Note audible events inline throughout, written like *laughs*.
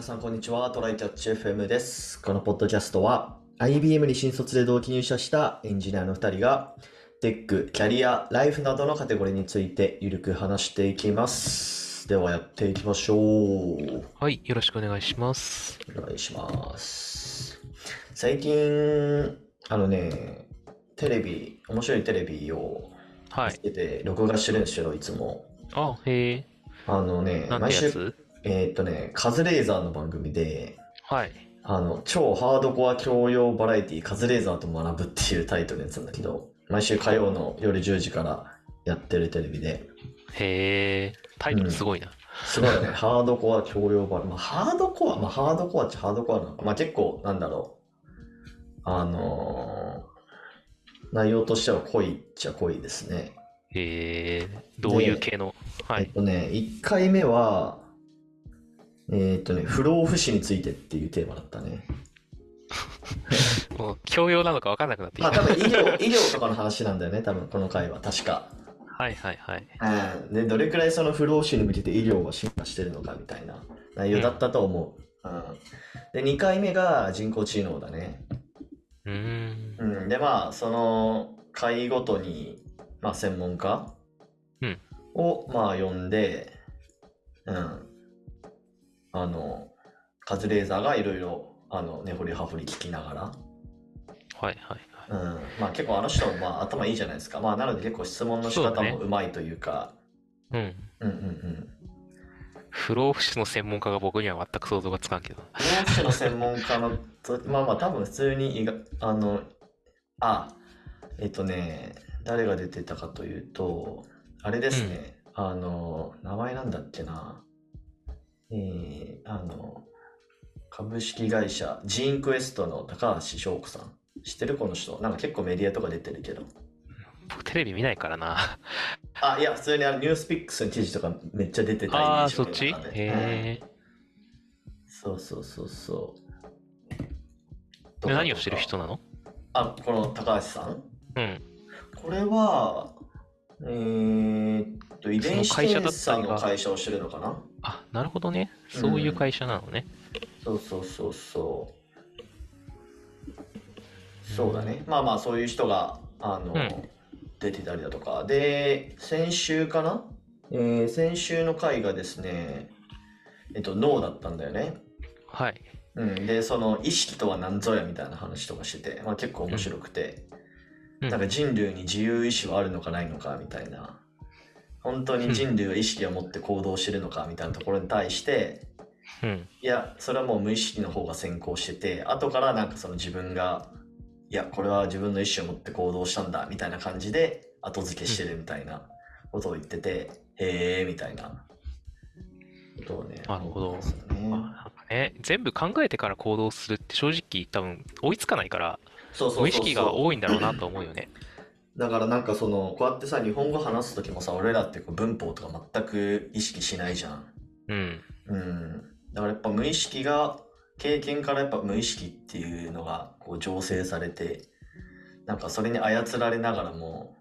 皆さん、こんにちは。トライキャッチ FM です。このポッドキャストは、IBM に新卒で同期入社したエンジニアの2人が、テック、キャリア、ライフなどのカテゴリーについてゆるく話していきます。では、やっていきましょう。はい、よろしくお願いします。お願いします。最近、あのね、テレビ、面白いテレビをはい。見てて、録画してるんですよ、いつも。あ、へえ。あのね、毎週、えーっとね、カズレーザーの番組で、はい。あの、超ハードコア教養バラエティカズレーザーと学ぶっていうタイトルのやつなんだけど、毎週火曜の夜10時からやってるテレビで、へえ。タイトルすごいな。すごいよね、ハードコア教養バラ、まあ、ハードコア、まあ、ハードコアっちゃハードコアなのか、まあ、結構、なんだろう、あのー内容としては濃いっちゃ濃いですね。へえ。どういう系の？はい。えっとね、1回目は、えーっとね、不老不死についてっていうテーマだったね。*laughs* もう教養なのか分かんなくなってきまあた。多分医療、*laughs* 医療とかの話なんだよね、多分この回は、確か。はいはいはい。うん、でどれくらいその不老不死に向けて医療が進化してるのかみたいな内容だったと思う。うんで2回目が人工知能だね。うーん。うん、でまあその回ごとに、まあ、専門家うんを、まあ呼んで、うん、あのカズレーザーがいろいろあの根掘り葉掘り聞きながら。はいはいはい。うん、まあ結構あの人もまあ頭いいじゃないですか。まあなので結構質問の仕方もうまいというか、うん。うんうんうん。不老不死の専門家が僕には全く想像がつかんけど。不老不死の専門家のと、まあまあ多分普通にいが、あの、あ、えっとね、誰が出てたかというと、あれですね、あの、名前なんだっけな、えー、あの、株式会社ジーンクエストの高橋翔子さん。知ってるこの人？なんか結構メディアとか出てるけど。僕テレビ見ないからな。あ、いや、普通にあのニュースピックスの記事とかめっちゃ出てたああ、そっち？へ俺の中でえ。そうそうそうそう。で何をしてる人なの？あ、この高橋さん？うん。これは、えーっと、遺伝子検査の会社をしてるのかな？あ、なるほどね。そういう会社なのね。そうそうそうそう。そうだね。まあまあ、そういう人が、あの、うん出てたりだとか。で、先週かな？えー先週の回がですね、えっと、脳だったんだよね。はい。うん、で、その意識とは何ぞやみたいな話とかしてて、まあ結構面白くて、うんなんか人類に自由意志はあるのかないのかみたいな、本当に人類は意識を持って行動してるのかみたいなところに対して、うん。いや、それはもう無意識の方が先行してて、後からなんかその自分が、いや、これは自分の意思を持って行動したんだみたいな感じで後付けしてるみたいなことを言ってて、へえみたいなことをね、なるほどね全部考えてから行動するって正直多分追いつかないから、無意識が多いんだろうなと思うよね。だからなんかそのこうやってさ日本語話す時もさ俺らってこう文法とか全く意識しないじゃん。うん。うん。だからやっぱ無意識が経験からやっぱ無意識っていうのがこう醸成されてなんかそれに操られながらも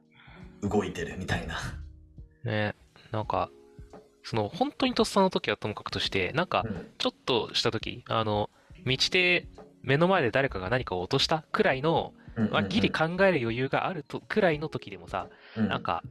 動いてるみたいな。ね、なんか、その本当にとっさの時はともかくとして、なんかうんちょっとした時、あの、道で目の前で誰かが何かを落としたくらいの、まあ、ギリ考える余裕があるとくらいの時でもさ、なんか、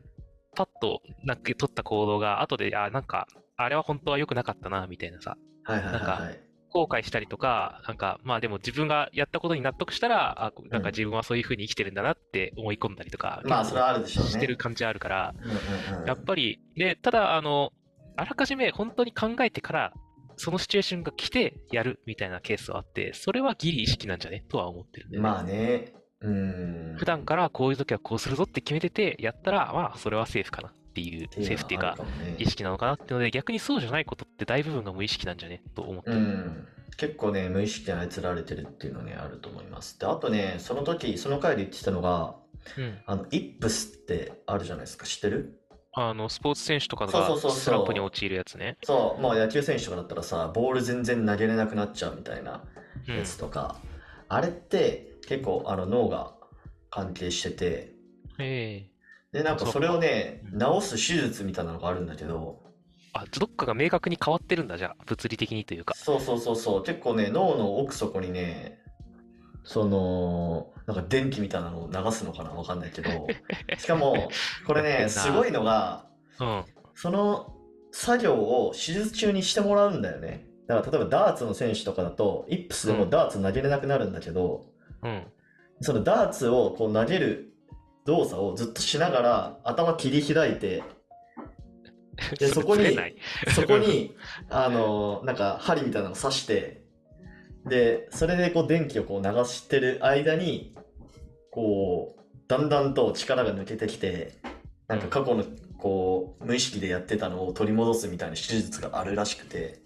パッとなんか取った行動が後で、あ、なんか、あれは本当は良くなかったな、みたいなさ、はいはいはいなんはい。後悔したりとか、なんか、まあでも自分がやったことに納得したら、あ、なんか自分はそういう風に生きてるんだなって思い込んだりとか、まあそれはあるでしょうね。してる感じあるから、うんうんうんやっぱり、で、ただ、あの、あらかじめ本当に考えてから、そのシチュエーションが来てやるみたいなケースはあって、それはギリ意識なんじゃね？とは思ってるんで、まあね。うん。普段からこういう時はこうするぞって決めてて、やったら、まあ、それはセーフかなっていう、セーフっていうか意識なのかなっていうので、逆にそうじゃないことって大部分が無意識なんじゃねと思ってる。うん、結構ね、無意識に操られてるっていうのね、あると思います。で、あとね、その時、その回で言ってたのが、うん。あの、イップスってあるじゃないですか、知ってる？あの、スポーツ選手とかがスランプに陥るやつね。そう、もう野球選手とかだったらさ、ボール全然投げれなくなっちゃうみたいなうんやつとか、あれって結構あの脳が関係してて、ええで、なんかそれをね治す手術みたいなのがあるんだけど、あ、どっかが明確に変わってるんだ、じゃあ、物理的にというか。そうそうそうそう。結構ね、脳の奥底にね、その、なんか電気みたいなのを流すのかなわかんないけど、*laughs* しかも、これね、すごいのが、うん。その作業を手術中にしてもらうんだよね。だから例えばダーツの選手とかだと、イップスでもダーツ投げれなくなるんだけど、うん。そのダーツをこう投げる動作をずっとしながら頭切り開いて、で *laughs* そこに、そこに、あの、なんか針みたいなの刺して、で、それでこう電気をこう流してる間に、こう、だんだんと力が抜けてきて、なんか過去のこう、無意識でやってたのを取り戻すみたいな手術があるらしくて、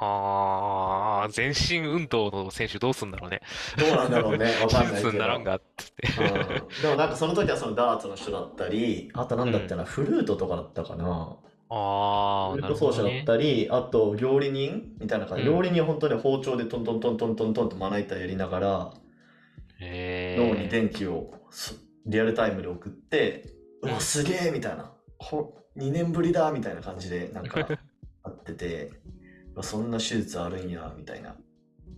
はあ、全身運動の選手どうすんだろうね。どうなんだろうね、*laughs* わかんないけど。にならんがって。うん、でもなんかその時はそのダーツの人だったり、あとなんだったら、フルートとかだったかな。ああ、フルート奏者だったり、あと料理人みたいな感じ、うん、料理人は本当に包丁でトントントントントントンとまな板やりながら、脳に電気をリアルタイムで送って、うわ、すげえみたいな。2年ぶりだみたいな感じでなんか *laughs* あってて。そんな手術あるんや、みたいな。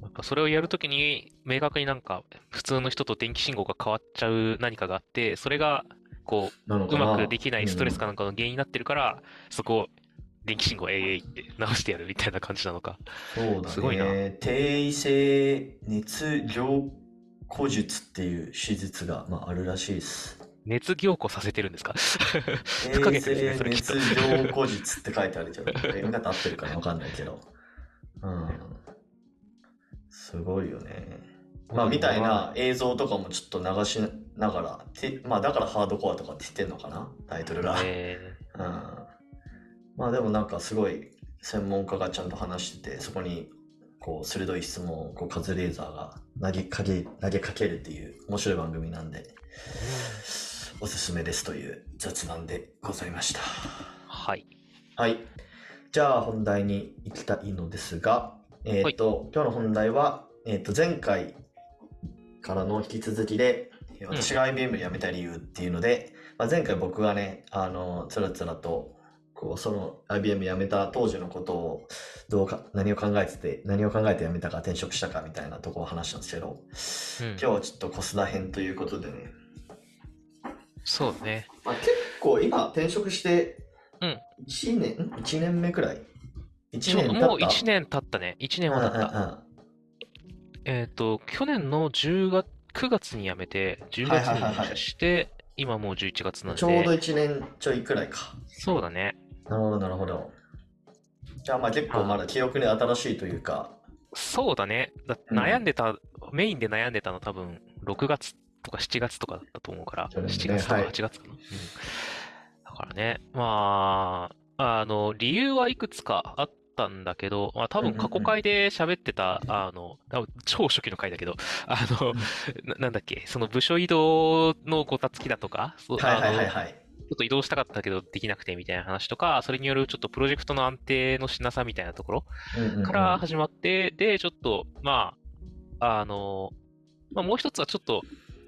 なんかそれをやるときに、明確になんか、普通の人と電気信号が変わっちゃう何かがあって、それが、こう、うまくできないストレスかなんかの原因になってるから、うん、そこを電気信号えいえいって直してやるみたいな感じなのか。そうだね。すごいな。低位性熱凝固術っていう手術が、まあ、あるらしいです。熱凝固させてるんですか？不可逆ですね、それ熱凝固術って書いてあるけど、読み方合ってるかなわかんないけど。うん。すごいよね。まあ、みたいな映像とかもちょっと流しながら、まあ、だからハードコアとかって言ってんのかな？タイトルが。えー、うん。まあ、でもなんかすごい専門家がちゃんと話してて、そこにこう鋭い質問をこうカズレーザーが投げかけ投げかけるっていう面白い番組なんで、おすすめですという雑談でございました。はい。はい。じゃあ本題に行きたいのですが、えっ、ー、と、はい、今日の本題は、えっ、ー、と、前回からの引き続きで、私が IBM 辞めた理由っていうので、うん、まあ、前回僕がね、あの、つらつらと、こう、その IBM 辞めた当時のことを、どうか、何を考えてて、何を考えて辞めたか、転職したかみたいなところを話したんですけど、うん、今日はちょっとコスダ編ということでね、そうね。まあ、結構今転職して1年、うん、1年目くらい ?1 年もう1年経ったね。1年は経った。えっ、ー、と、去年の10月、9月に辞めて、10月に入社して、今もう11月なんで。ちょうど1年ちょいくらいか。そうだね。なるほど、なるほど。じゃあまあ結構まだ記憶に新しいというか。そうだね。だ悩んでた、うん、メインで悩んでたの多分6月とか7月とかだったと思うから、ね、7月とか8月かな。はい、うん、だからね、まあ、あの、理由はいくつかあったんだけど、まあ多分過去回で喋ってた、あの、超初期の回だけど、あの、ななんだっけ、その部署移動のごたつきだとか、はいはいはい、はい。ちょっと移動したかったけどできなくてみたいな話とか、それによるちょっとプロジェクトの安定のしなさみたいなところから始まって、で、ちょっと、まあ、あの、まあ、もう一つはちょっと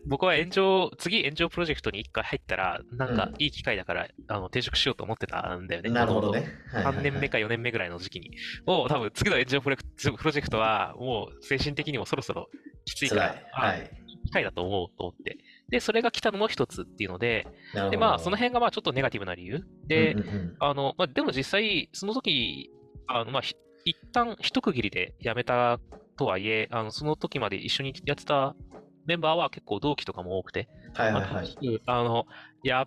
僕は炎上、次炎上プロジェクトに一回入ったら、なんかいい機会だから、うん、あの転職しようと思ってたんだよね。なるほどね。3年目か4年目ぐらいの時期に。もう多分次の炎上プロジェクトは、もう精神的にもそろそろきついから、はい、機会だと思うと思って。で、それが来たのも一つっていうので、で、まあ、その辺がまあちょっとネガティブな理由。で、あの、まあ、でも実際、その時、あの、まあ、一旦一区切りで辞めたとはいえ、あの、その時まで一緒にやってたメンバーは結構同期とかも多くて、はいはいはい。あの、いや、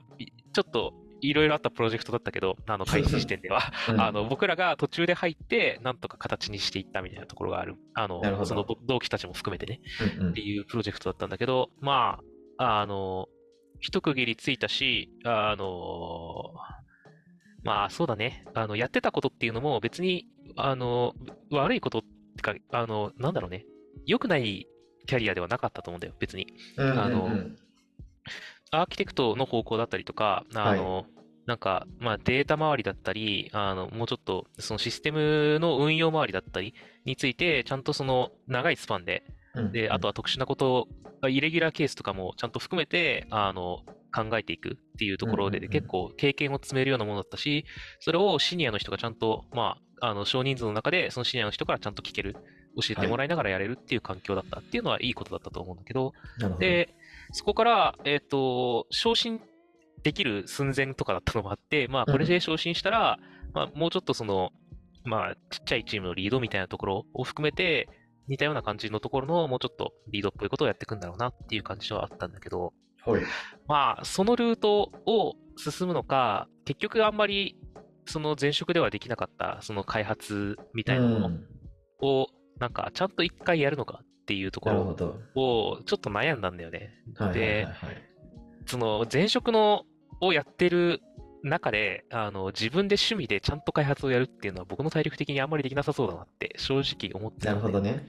ちょっと、いろいろあったプロジェクトだったけど、あの、開始時点では、うん、あの、僕らが途中で入って、なんとか形にしていったみたいなところがある。あの、その同期たちも含めてね、うんうん、っていうプロジェクトだったんだけど、まあ、あの、一区切りついたし、あの、まあ、そうだね。あの、やってたことっていうのも別に、あの、悪いことってか、あの、なんだろうね。良くないキャリアではなかったと思うんだよ、別に。うんうんうん、あの、アーキテクトの方向だったりとか、あの、はい、なんか、まあ、データ周りだったり、あの、もうちょっと、そのシステムの運用周りだったりについて、ちゃんとその長いスパンで、で、あとは特殊なこと、イレギュラーケースとかもちゃんと含めて、あの、考えていくっていうところで、結構経験を積めるようなものだったし、それをシニアの人がちゃんと、まあ、あの少人数の中でそのシニアの人からちゃんと聞ける、教えてもらいながらやれるっていう環境だったっていうのはいいことだったと思うんだけど、ど。で、そこから、えっ、ー、と、昇進できる寸前とかだったのもあって、まあ、これで昇進したら、うん、まあ、もうちょっとその、まあ、ちっちゃいチームのリードみたいなところを含めて、似たような感じのところのもうちょっとリードっぽいことをやっていくんだろうなっていう感じはあったんだけど、はい、まあ、そのルートを進むのか、結局あんまりその前職ではできなかったその開発みたいなものを、なんかちゃんと一回やるのかっていうところをちょっと悩んだんだよね。で、その前職のをやってる中で、あの、自分で趣味でちゃんと開発をやるっていうのは僕の体力的にあんまりできなさそうだなって正直思ってなるほどね。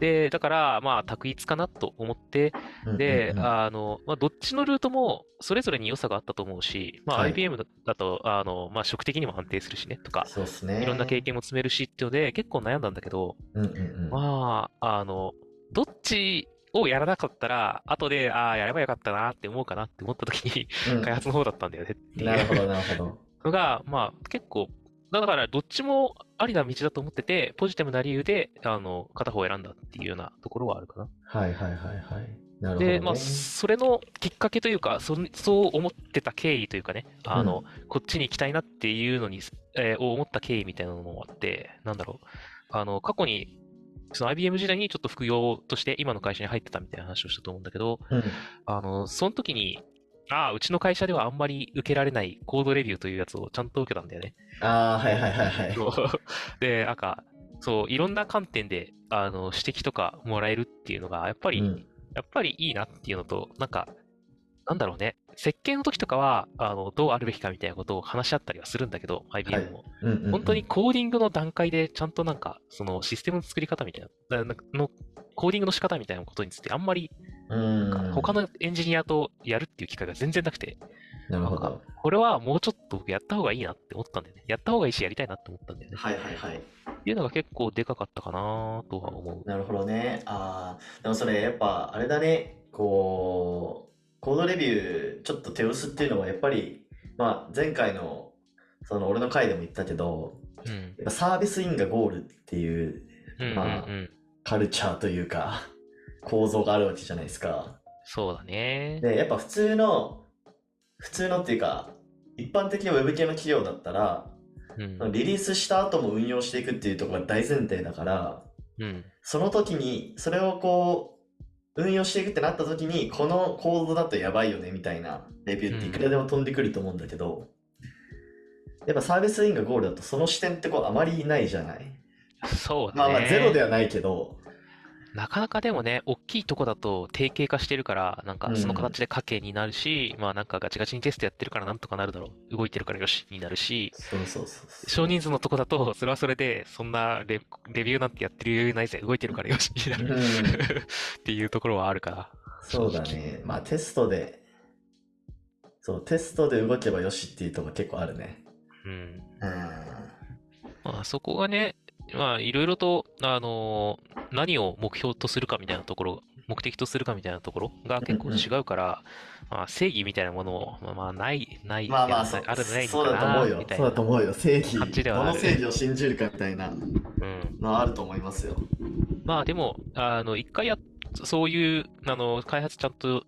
で、だから、まあ、択一かなと思って、で、あの、まあ、どっちのルートもそれぞれに良さがあったと思うし、まあ、はい、IBM だと、あの、まあ、職的にも安定するしね、とか、そうですね。いろんな経験も積めるしっていうので、結構悩んだんだけど、うんうんうん、まあ、あの、どっちをやらなかったら、後で、ああ、やればよかったなって思うかなって思った時に、うん、開発の方だったんだよねっていう。なるほど、なるほど。のが、まあ、結構、だからどっちもありな道だと思ってて、ポジティブな理由で、あの、片方を選んだっていうようなところはあるかな。はいはいはいはい。なるほど、ね、で、まあ、それのきっかけというか、そそう思ってた経緯というかね、あの、うん、こっちに行きたいなっていうのに、えー、思った経緯みたいなのもあって、なんだろう。あの、過去にその IBM 時代にちょっと副業として今の会社に入ってたみたいな話をしたと思うんだけど、うん、あの、その時に、ああ、うちの会社ではあんまり受けられないコードレビューというやつをちゃんと受けたんだよね。ああ、はいはいはいはい。で、なんか、そう、いろんな観点で、あの、指摘とかもらえるっていうのが、やっぱり、うん、やっぱりいいなっていうのと、なんか、なんだろうね、設計の時とかは、あの、どうあるべきかみたいなことを話し合ったりはするんだけど、IBM も、はいうんうんうん。本当にコーディングの段階でちゃんとなんか、そのシステムの作り方みたいな、の、コーディングの仕方みたいなことについてあんまり、他のエンジニアとやるっていう機会が全然なくて、なるほど。これはもうちょっとやった方がいいなって思ったんだよね。やった方がいいし、やりたいなって思ったんだよね。はいはいはい。っていうのが結構でかかったかなとは思う。なるほどね。ああ、でもそれやっぱあれだね、こう、コードレビューちょっと手薄っていうのはやっぱり、まあ、前回のその俺の回でも言ったけど、うん、やっぱサービスインがゴールっていう、まあ、カルチャーというか構造があるわけじゃないですか。そうだね。で、やっぱ普通の、普通のっていうか、一般的な Web 系の企業だったら、うん、リリースした後も運用していくっていうところが大前提だから、うん、その時にそれをこう運用していくってなった時に、このコードだとやばいよねみたいなレビューっていくらでも飛んでくると思うんだけど、やっぱサービスインがゴールだとその視点ってこうあまりないじゃない？そうね。まあまあゼロではないけど、なかなかでもね、大きいとこだと定型化してるから、なんかその形で家計になるし、うん、まあなんかガチガチにテストやってるからなんとかなるだろう。動いてるからよしになるし、少人数のとこだと、それはそれで、そんなレレビューなんてやってる余裕ないぜ。動いてるからよしになる、うん、*laughs* っていうところはあるから。そうだね。まあテストで、そう、テストで動けばよしっていうとこ結構あるね。うん。うん。まあそこがね、まあ、いろいろと、あのー、何を目標とするかみたいなところ、目的とするかみたいなところが結構違うから、まあ、正義みたいなものも、まあ、ない、ない、まあまあ、あるないそうだと思うよ。そうだと思うよ。正義。どの正義を信じるかみたいなのはあると思いますよ。うん、まあ、でも、あの、一回や、そういう、あの、開発ちゃんと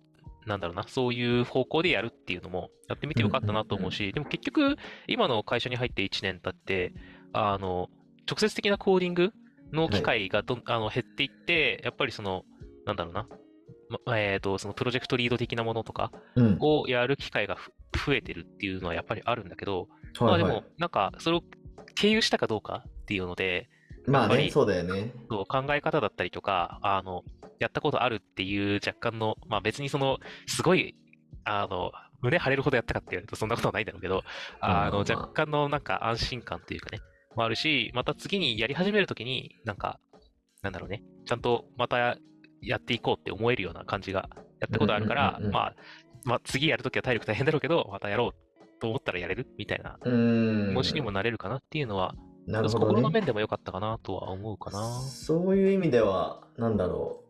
なんだろうな、そういう方向でやるっていうのもやってみてよかったなと思うし、でも結局、今の会社に入って1年経って、あの、直接的なコーディングの機会がど、はい、あの減っていって、やっぱりその、なんだろうな、ま、えっ、ー、と、そのプロジェクトリード的なものとかをやる機会が、増えてるっていうのはやっぱりあるんだけど、まあでも、なんか、それを経由したかどうかっていうので、まあね、そうだよね。考え方だったりとか、あの、やったことあるっていう若干の、まあ別にその、すごい、あの、胸張れるほどやったかって言われるとそんなことはないんだろうけど、あの、若干のなんか安心感というかね、もあるし、また次にやり始めるときに、なんか、なんだろうね、ちゃんとまたやっていこうって思えるような感じがやったことあるから、まあ、まあ、次やるときは体力大変だろうけど、またやろうと思ったらやれるみたいな気持ちにもなれるかなっていうのは、なるほど、ね、心の面でも良かったかなとは思うかな。そういう意味では、なんだろう。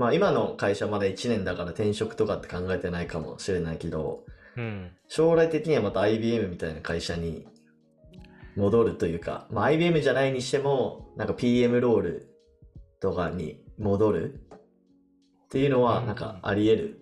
まあ今の会社まだ1年だから転職とかって考えてないかもしれないけど、うん。将来的にはまた IBM みたいな会社に戻るというか、まあ IBM じゃないにしても、なんか PM ロールとかに戻るっていうのはなんかあり得る。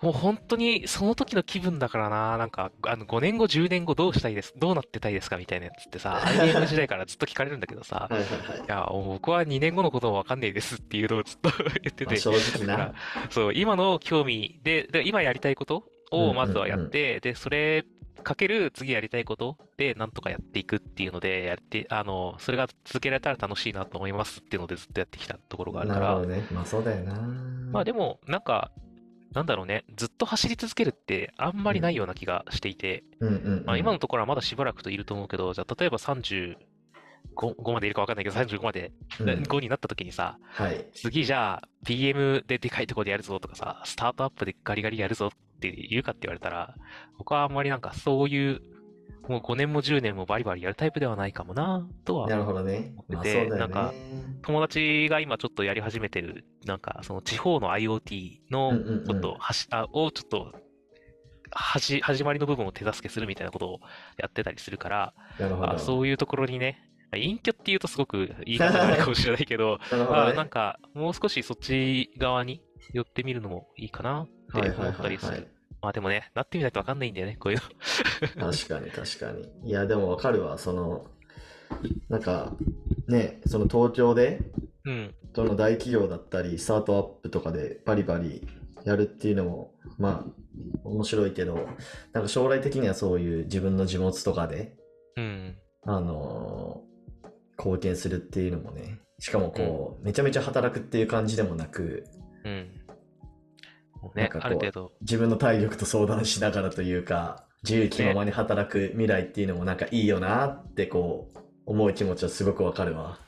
もう本当にその時の気分だからな、なんか、あの、5年後、10年後どうしたいです、どうなってたいですかみたいなやつってさ、IBM 時代からずっと聞かれるんだけどさ、*laughs* はいはいはいい。や、僕は2年後のこともわかんないですっていうのをずっと *laughs* 言ってて、まあ正直な。そう、今の興味で、で、今やりたいことをまずはやって、で、それかける次やりたいことで、なんとかやっていくっていうので、やって、あの、それが続けられたら楽しいなと思いますっていうのでずっとやってきたところがあるからね。まあそうだよな。まあでも、なんか、なんだろうね、ずっと走り続けるってあんまりないような気がしていて。まあ今のところはまだしばらくといると思うけど、じゃあ例えば35 5までいるか分かんないけど、35までうん5になった時にさ、はい。次じゃあ PM ででかいところでやるぞとかさ、スタートアップでガリガリやるぞって言うかって言われたら、僕はあんまりなんかそういう、もう5年も10年もバリバリやるタイプではないかもな、とはなるほどね。まあ。なんか友達が今ちょっとやり始めてる、なんかその地方の IoT のうんうんうんちょっとはし、あをちょっと、はじ、始まりの部分を手助けするみたいなことをやってたりするから、なるほど。あそういうところにね、隠居っていうとすごくいい方なのかもしれないけど、*laughs* ねあなんかもう少しそっち側に寄ってみるのもいいかなってはいはい思ったはいはりする。い。まあでもね、なってみないとわかんないんだよね、こういうの。*laughs* 確かに確かに。いや、でもわかるわ。その、なんか、ね、その東京で、うん。どの大企業だったり、スタートアップとかでバリバリやるっていうのも、まあ、面白いけど、なんか将来的にはそういう自分の地元とかで、うん。あのー貢献するっていうのもね、しかもこう、めちゃめちゃ働くっていう感じでもなく、うん。ね、なんかこうある程度、自分の体力と相談しながらというか、自由気ままに働く未来っていうのもなんかいいよなってこう、思う気持ちはすごくわかるわ。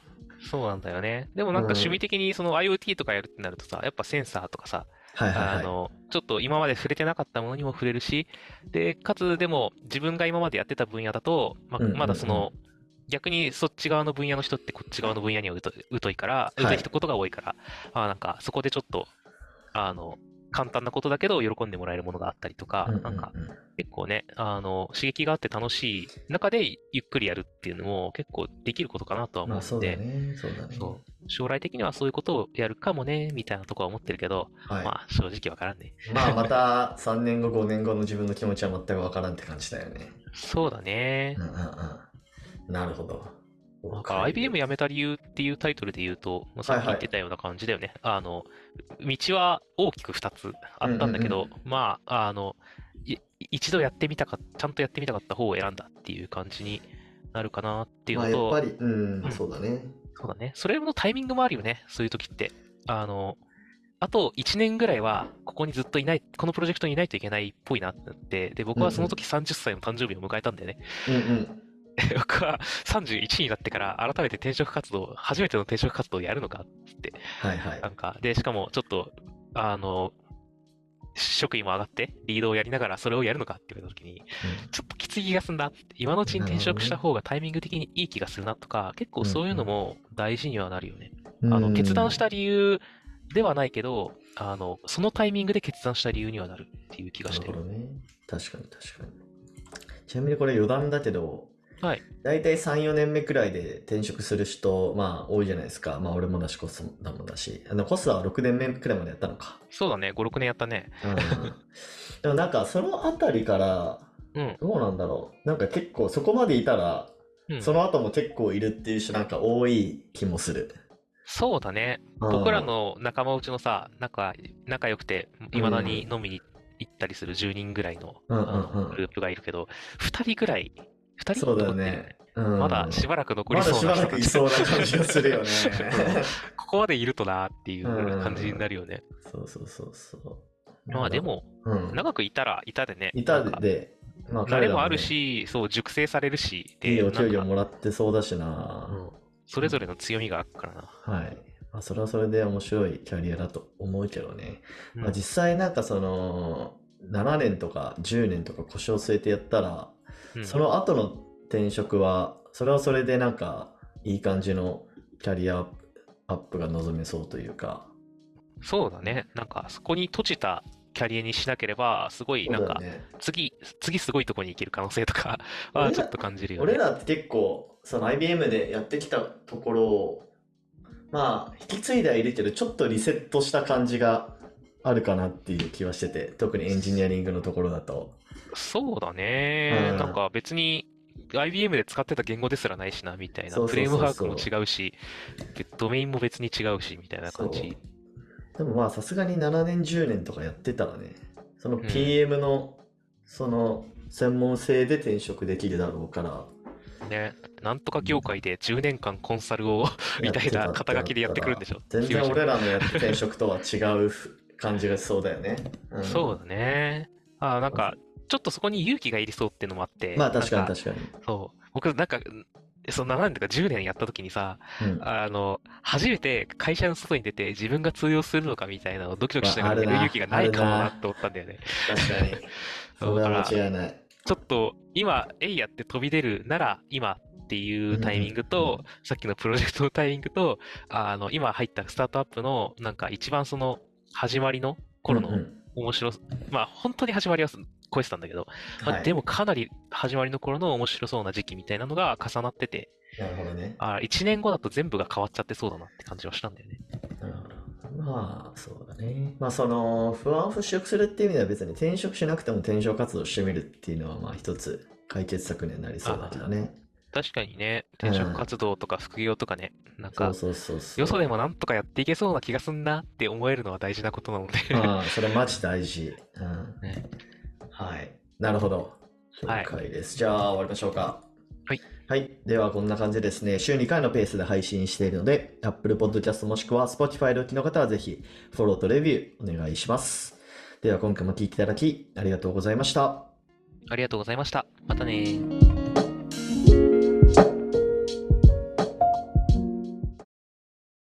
そうなんだよね。でもなんかうん趣味的にその IoT とかやるってなるとさ、やっぱセンサーとかさ、はいはいはい。あの、ちょっと今まで触れてなかったものにも触れるし、で、かつでも自分が今までやってた分野だと、まうんうんうんまだその、逆にそっち側の分野の人ってこっち側の分野には疎いから、はい疎いことが多いから、あなんかそこでちょっと、あの、簡単なことだけど喜んでもらえるものがあったりとか、なんか結構ね、あの、刺激があって楽しい中でゆっくりやるっていうのも結構できることかなとは思うので、将来的にはそういうことをやるかもね、みたいなとこは思ってるけど、はい。まあ正直わからんね。まあまた3年後、5年後の自分の気持ちは全くわからんって感じだよね。そうだねうん。うんうん。なるほど。なんか IBM 辞めた理由っていうタイトルで言うと、まあさっき言ってたような感じだよね。あの、道は大きく2つあったんだけど、まあ、あの、い一度やってみたか、ちゃんとやってみたかった方を選んだっていう感じになるかなっていうまあのと、やっぱり、うんう、んそうだね。そうだね。それのタイミングもあるよね、そういう時って。あの、あと1年ぐらいは、ここにずっといない、このプロジェクトにいないといけないっぽいなってなって、で、僕はその時30歳の誕生日を迎えたんだよね。うんうん。*laughs* 僕は31になってから改めて転職活動、初めての転職活動をやるのかって、はいはいな。んか、で、しかもちょっと、あの、職位も上がって、リードをやりながらそれをやるのかって言われた時に、ちょっときつい気がすんな今のうちに転職した方がタイミング的にいい気がするなとか、結構そういうのも大事にはなるよね。うんあの、決断した理由ではないけど、あの、そのタイミングで決断した理由にはなるっていう気がしてる。なるほどね。確かに確かに。ちなみにこれ余談だけど、はい。大体3、4年目くらいで転職する人、まあ多いじゃないですか。まあ俺もだし、コスだもだし。あのコスは6年目くらいまでやったのか。そうだね、5、6年やったね。うん。でもなんかそのあたりから、うん。どうなんだろう。なんか結構そこまでいたら、うんその後も結構いるっていう人なんか多い気もする。そうだね。僕らの仲間内のさ、仲、仲良くて、いまだに飲みに行ったりする10人ぐらいのグループがいるけど、2人ぐらい、2人そうだね。うんまだしばらく残りまだしばらくいそうな感じがするよね。*laughs* ここまでいるとなっていう感じになるよね。そうそうそうそう。まあでも、うん、長くいたらいたでね。いたで、まあ慣れもあるし、そう、熟成されるし、ね、いいお給料もらってそうだしな。うんそれぞれの強みがあるからな。はい。まあ、それはそれで面白いキャリアだと思うけどね。うんまあ、実際なんかその、7年とか10年とか腰を据えてやったら、うんその後の転職は、それはそれでなんかいい感じのキャリアアップが望めそうというか。そうだね。なんか、そこに閉じたキャリアにしなければ、すごい、なんか、ね、次、次すごいとこに行ける可能性とか *laughs* はちょっと感じるよね。俺らって結構、その IBM でやってきたところを、まあ、引き継いではいるけど、ちょっとリセットした感じがあるかなっていう気はしてて、特にエンジニアリングのところだと。そうだね。うんなんか別に IBM で使ってた言語ですらないしな、みたいな。フレームワークも違うし、ドメインも別に違うし、みたいな感じ。でもまあ、さすがに7年、10年とかやってたらね、そのん PM の、その、専門性で転職できるだろうから、ね。なんとか業界で10年間コンサルをみたいな肩書きでやってくるんでしょ？全然俺らのやって転職とは違う感じがしそうだよね。んそうだね。あーなんか、ちょっとそこに勇気がいりそうっていうのもあって、まあ確かに確かに。そう。僕、なんか、その7年とか10年やった時にさ、うんあの、初めて会社の外に出て自分が通用するのかみたいなのをドキドキしながらやる勇気がないかもななって思ったんだよね。確かに。*laughs* それは間違いない。ちょっと今、えいやって飛び出るなら今っていうタイミングと、うんさっきのプロジェクトのタイミングと、あの、今入ったスタートアップのなんか一番その始まりの頃のうんうん面白す、まあ本当に始まりは超えてたんだけど、まあはいでもかなり始まりの頃の面白そうな時期みたいなのが重なってて、なるほどね。あ1年後だと全部が変わっちゃってそうだなって感じはしたんだよね。なるほどまあ、そうだね。まあ、その、不安を払拭するっていう意味では別に転職しなくても転職活動してみるっていうのは、まあ一つ解決策にはなりそうだけどね。確かにね、転職活動とか副業とかね、なんかそう、そうそうそう。よそでもなんとかやっていけそうな気がすんなって思えるのは大事なことなので。ああ、それマジ大事。うん。*laughs* ねはい。なるほど。はい了解です。じゃあ、終わりましょうか。はい。はい。では、こんな感じでですね、週2回のペースで配信しているので、Apple Podcast もしくは Spotify でお聞きの方はぜひ、フォローとレビューお願いします。では、今回も聞いていただき、ありがとうございました。ありがとうございました。またねー。